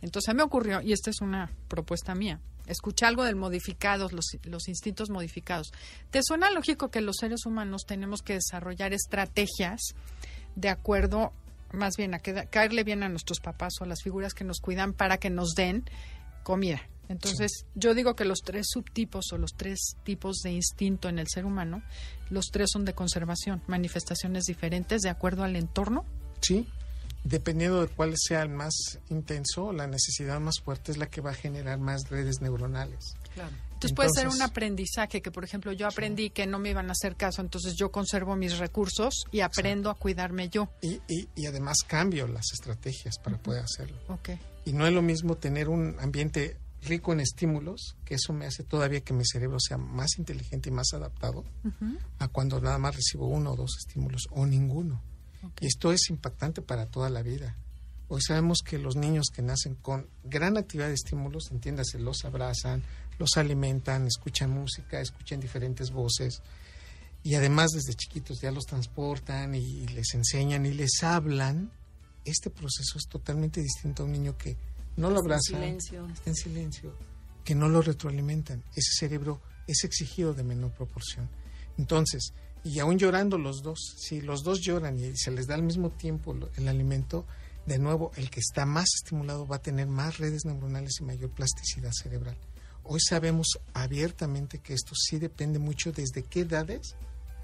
entonces me ocurrió, y esta es una propuesta mía, escuché algo del modificados, los, los instintos modificados. ¿Te suena lógico que los seres humanos tenemos que desarrollar estrategias de acuerdo, más bien, a caerle bien a nuestros papás o a las figuras que nos cuidan para que nos den comida? Entonces, yo digo que los tres subtipos o los tres tipos de instinto en el ser humano, los tres son de conservación, manifestaciones diferentes de acuerdo al entorno. Sí, dependiendo de cuál sea el más intenso, la necesidad más fuerte es la que va a generar más redes neuronales. Claro. Entonces, puede ser un aprendizaje que, por ejemplo, yo aprendí que no me iban a hacer caso, entonces yo conservo mis recursos y aprendo a cuidarme yo. Y, y, además cambio las estrategias para poder hacerlo. Okay. Y no es lo mismo tener un ambiente rico en estímulos, que eso me hace todavía que mi cerebro sea más inteligente y más adaptado, a cuando nada más recibo uno o dos estímulos o ninguno. Y esto es impactante para toda la vida. Hoy sabemos que los niños que nacen con gran actividad de estímulos, entiéndase, los abrazan, los alimentan, escuchan música, escuchan diferentes voces y además desde chiquitos ya los transportan y les enseñan y les hablan. Este proceso es totalmente distinto a un niño que no lo abraza, está en silencio, que no lo retroalimentan. Ese cerebro es exigido de menor proporción. Entonces, y aún llorando los dos, si los dos lloran y se les da al mismo tiempo el alimento, de nuevo el que está más estimulado va a tener más redes neuronales y mayor plasticidad cerebral. Hoy sabemos abiertamente que esto sí depende mucho desde qué edades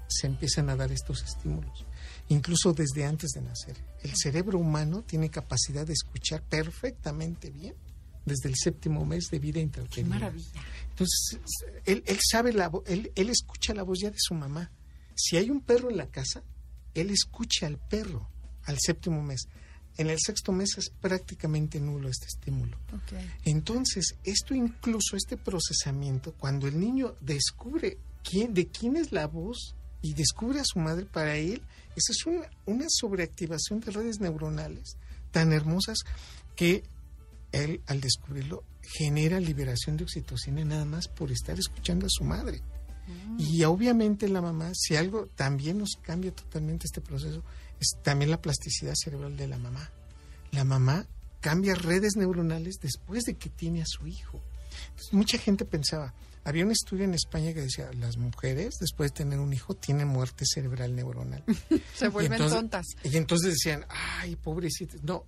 se empiezan a dar estos estímulos, incluso desde antes de nacer. El cerebro humano tiene capacidad de escuchar perfectamente bien desde el séptimo mes de vida intrauterina. ¡Qué maravilla! Entonces, él, él sabe la él, él escucha la voz ya de su mamá si hay un perro en la casa, él escucha al perro al séptimo mes. En el sexto mes es prácticamente nulo este estímulo. Entonces, esto incluso, este procesamiento, cuando el niño descubre quién, de quién es la voz y descubre a su madre, para él, esa es una, una sobreactivación de redes neuronales tan hermosas que él, al descubrirlo, genera liberación de oxitocina nada más por estar escuchando a su madre. Y obviamente la mamá, si algo también nos cambia totalmente este proceso, es también la plasticidad cerebral de la mamá. La mamá cambia redes neuronales después de que tiene a su hijo. mucha gente pensaba, había un estudio en España que decía, las mujeres después de tener un hijo tienen muerte cerebral neuronal. Se vuelven tontas. Y entonces decían, ay, pobrecitas. No,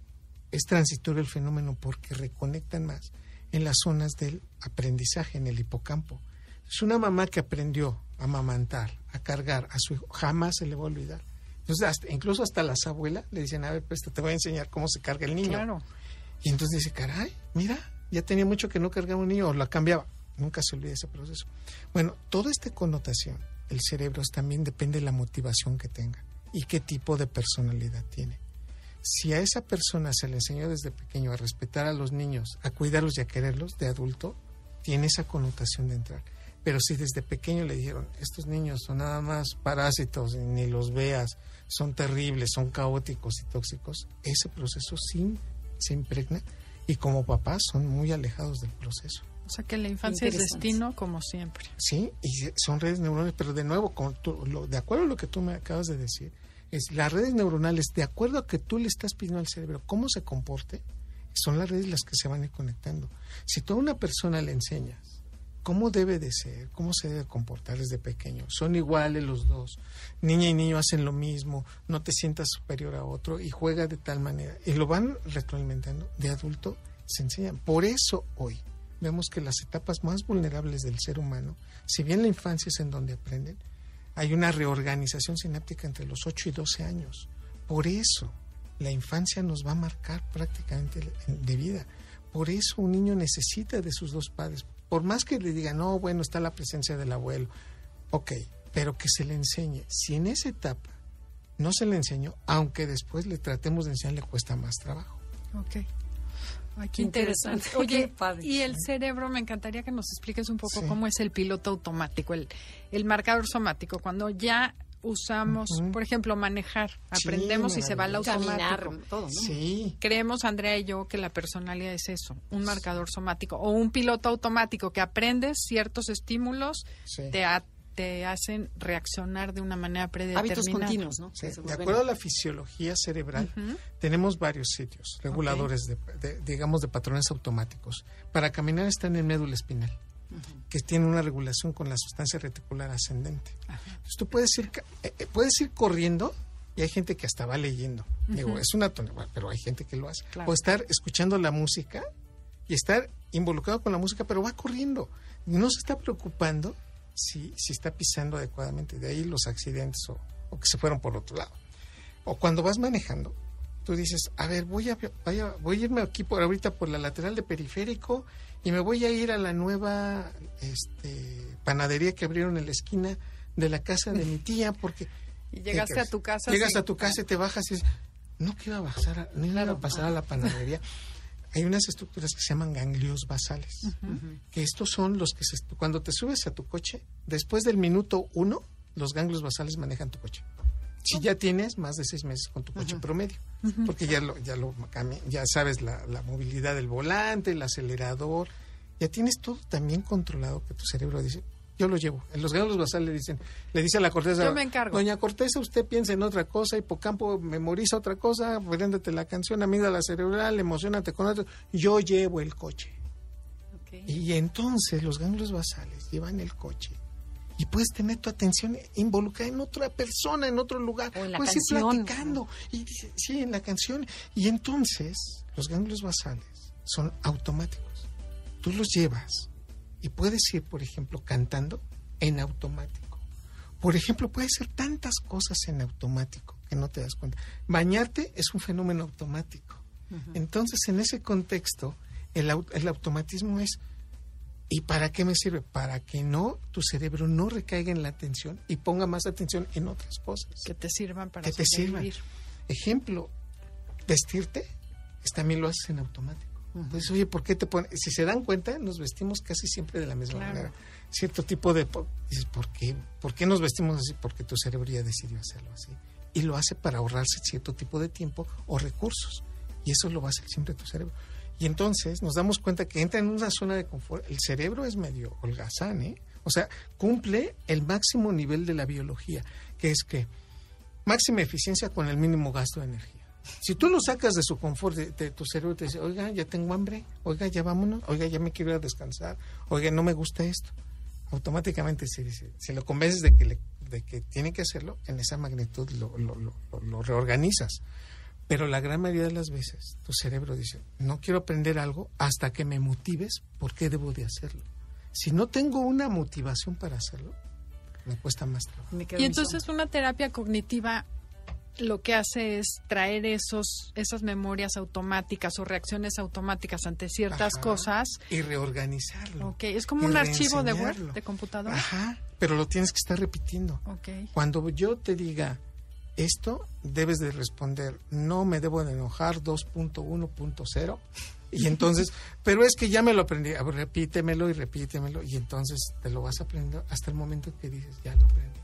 es transitorio el fenómeno porque reconectan más en las zonas del aprendizaje, en el hipocampo. Es una mamá que aprendió a amamantar, a cargar a su hijo, jamás se le va a olvidar. Entonces, incluso hasta las abuelas le dicen, a ver, pues te voy a enseñar cómo se carga el niño. Claro. Y entonces dice, caray, mira, ya tenía mucho que no cargaba un niño o la cambiaba. Nunca se olvida ese proceso. Bueno, toda esta connotación, el cerebro también depende de la motivación que tenga y qué tipo de personalidad tiene. Si a esa persona se le enseñó desde pequeño a respetar a los niños, a cuidarlos y a quererlos, de adulto, tiene esa connotación de entrar. Pero si desde pequeño le dijeron, estos niños son nada más parásitos, ni los veas, son terribles, son caóticos y tóxicos, ese proceso sí se impregna y como papás son muy alejados del proceso. O sea que la infancia es destino como siempre. Sí, y son redes neuronales, pero de nuevo, de acuerdo a lo que tú me acabas de decir, es las redes neuronales, de acuerdo a que tú le estás pidiendo al cerebro cómo se comporte, son las redes las que se van a ir conectando. Si tú a una persona le enseñas cómo debe de ser, cómo se debe comportar desde pequeño, son iguales los dos, niña y niño hacen lo mismo, no te sientas superior a otro y juega de tal manera, y lo van retroalimentando, de adulto se enseñan. Por eso hoy vemos que las etapas más vulnerables del ser humano, si bien la infancia es en donde aprenden, hay una reorganización sináptica entre los 8 y 12 años. Por eso la infancia nos va a marcar prácticamente de vida. Por eso un niño necesita de sus dos padres. Por más que le diga, no, bueno, está la presencia del abuelo. Ok, pero que se le enseñe. Si en esa etapa no se le enseñó, aunque después le tratemos de enseñar, le cuesta más trabajo. Ok. qué interesante. Oye, y el cerebro, me encantaría que nos expliques un poco cómo es el piloto automático, el, el marcador somático. Cuando ya usamos, por ejemplo, manejar, aprendemos y se va al automático. todo, Sí. Creemos, Andrea y yo, que la personalidad es eso, un marcador somático o un piloto automático que aprendes ciertos estímulos, te, te hacen reaccionar de una manera predeterminada. Hábitos continuos, ¿no? De acuerdo a la fisiología cerebral, tenemos varios sitios reguladores, de, digamos, de patrones automáticos. Para caminar está en el médula espinal que tiene una regulación con la sustancia reticular ascendente. Entonces tú puedes ir, eh, eh, puedes ir corriendo y hay gente que hasta va leyendo. Digo, es una tontería, pero hay gente que lo hace. O estar escuchando la música y estar involucrado con la música, pero va corriendo. No se está preocupando si, si está pisando adecuadamente. De ahí los accidentes o, o que se fueron por otro lado. O cuando vas manejando, tú dices, a ver, voy a, vaya, voy a irme aquí por ahorita por la lateral de periférico y me voy a ir a la nueva este, panadería que abrieron en la esquina de la casa de mi tía porque... Y llegaste a tu casa. Llegas a tu casa y te bajas y dices, no quiero iba a bajar, no iba a pasar a la panadería. Hay unas estructuras que se llaman ganglios basales, que estos son los que cuando te subes a tu coche, después del minuto uno, los ganglios basales manejan tu coche si ya tienes más de seis meses con tu coche promedio, porque ya lo, ya lo ya sabes la, movilidad del volante, el acelerador, ya tienes todo también controlado que tu cerebro dice, yo lo llevo. En los grados basales le dicen, le dice a la corteza, yo me encargo. Doña Corteza, usted piensa en otra cosa, hipocampo memoriza otra cosa, préndete la canción, amiga la cerebral, emocionate con otro, yo llevo el coche. Y entonces los ganglios basales llevan el coche y puedes tener tu atención involucrada en otra persona, en otro lugar. O en la puedes canción. ir platicando. Y, sí, en la canción. Y entonces los ganglios basales son automáticos. Tú los llevas y puedes ir, por ejemplo, cantando en automático. Por ejemplo, puede ser tantas cosas en automático que no te das cuenta. Bañarte es un fenómeno automático. Entonces, en ese contexto, el, el automatismo es ¿Y para qué me sirve? Para que no tu cerebro no recaiga en la atención y ponga más atención en otras cosas. Que te sirvan para que te sirvan. Ejemplo, vestirte, también lo haces en automático. Entonces, oye, ¿por qué te pones? Si se dan cuenta, nos vestimos casi siempre de la misma manera. Cierto tipo de... Dices, ¿por qué? ¿Por qué nos vestimos así? Porque tu cerebro ya decidió hacerlo así. Y lo hace para ahorrarse cierto tipo de tiempo o recursos. Y eso lo va a hacer siempre tu cerebro. Y entonces nos damos cuenta que entra en una zona de confort. El cerebro es medio holgazán, ¿eh? O sea, cumple el máximo nivel de la biología, que es que máxima eficiencia con el mínimo gasto de energía. Si tú lo sacas de su confort, de, tu cerebro te dice, oiga, ya tengo hambre, oiga, ya vámonos, oiga, ya me quiero ir a descansar, oiga, no me gusta esto. Automáticamente, si, si, lo convences de que, de que tiene que hacerlo, en esa magnitud lo, lo, lo reorganizas. Pero la gran mayoría de las veces tu cerebro dice, no quiero aprender algo hasta que me motives por qué debo de hacerlo. Si no tengo una motivación para hacerlo, me cuesta más trabajo. Y entonces una terapia cognitiva lo que hace es traer esos esas memorias automáticas o reacciones automáticas ante ciertas cosas y reorganizarlo. Ok, es como un archivo de Word de computadora. Ajá, pero lo tienes que estar repitiendo. Okay. Cuando yo te diga esto, debes de responder, no me debo de enojar 2.1.0 y entonces, pero es que ya me lo aprendí, repítemelo y repítemelo y entonces te lo vas aprendiendo hasta el momento que dices, ya lo aprendí.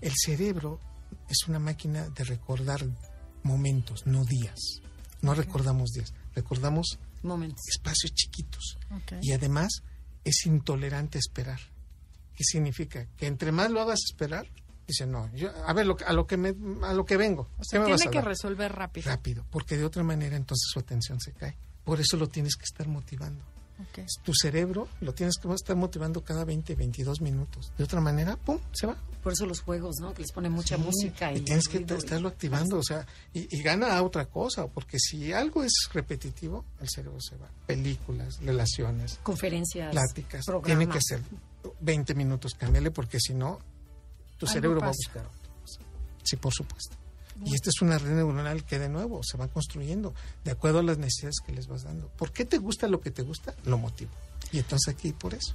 El cerebro es una máquina de recordar momentos, no días. No recordamos días, recordamos momentos. espacios chiquitos. Y además es intolerante esperar. ¿Qué significa? Que entre más lo hagas esperar, dice, no, yo, a ver, a, lo que me, a lo que vengo. O sea, tiene que resolver rápido. Rápido, porque de otra manera entonces su atención se cae. Por eso lo tienes que estar motivando. Tu cerebro lo tienes que estar motivando cada 20, 22 minutos. De otra manera, ¡pum!, se va. Por eso los juegos, ¿no? Que les ponen mucha música. Y, tienes que estarlo activando, o sea, y, gana a otra cosa, porque si algo es repetitivo, el cerebro se va. Películas, relaciones. Conferencias. Pláticas. Tiene que ser 20 minutos, cámbiale, porque si no, tu cerebro va a buscar. Sí, por supuesto. Y esta es una red neuronal que de nuevo se va construyendo de acuerdo a las necesidades que les vas dando. ¿Por qué te gusta lo que te gusta? Lo motivo. Y entonces aquí por eso.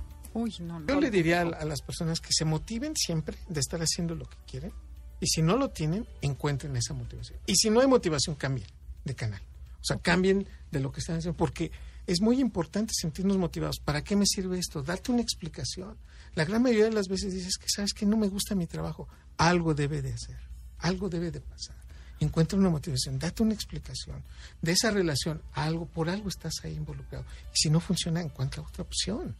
Yo le diría a, las personas que se motiven siempre de estar haciendo lo que quieren. Y si no lo tienen, encuentren esa motivación. Y si no hay motivación, cambien de canal. O sea, cambien de lo que están haciendo. Porque es muy importante sentirnos motivados. ¿Para qué me sirve esto? Date una explicación. La gran mayoría de las veces dices que sabes que no me gusta mi trabajo. Algo debe de hacer. Algo debe de pasar. Encuentra una motivación, date una explicación de esa relación, algo, por algo estás ahí involucrado. Y si no funciona, encuentra otra opción.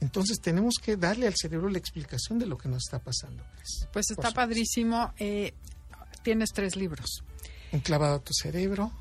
Entonces tenemos que darle al cerebro la explicación de lo que nos está pasando. Pues, pues está padrísimo. Eh, tienes tres libros. Un clavado a tu cerebro,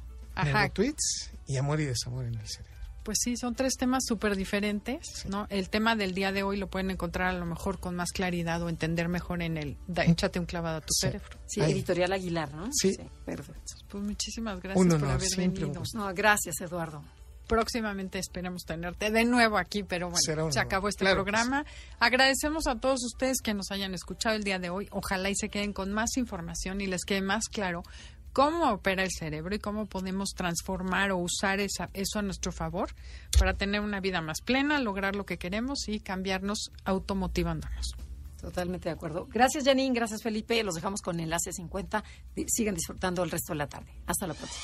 tweets y amor y desamor en el cerebro. Pues sí, son tres temas súper diferentes, ¿no? El tema del día de hoy lo pueden encontrar a lo mejor con más claridad o entender mejor en el Échate un clavado a tu cerebro. Sí, Editorial Aguilar, ¿no? Sí. Perfecto. Pues muchísimas gracias por haber venido. No, gracias, Eduardo. Próximamente esperemos tenerte de nuevo aquí, pero bueno, se acabó este programa. Agradecemos a todos ustedes que nos hayan escuchado el día de hoy. Ojalá y se queden con más información y les quede más claro cómo opera el cerebro y cómo podemos transformar o usar esa, eso a nuestro favor para tener una vida más plena, lograr lo que queremos y cambiarnos automotivándonos. Totalmente de acuerdo. Gracias, Janine. Gracias, Felipe. Los dejamos con Enlace 50. Sigan disfrutando el resto de la tarde. Hasta la próxima.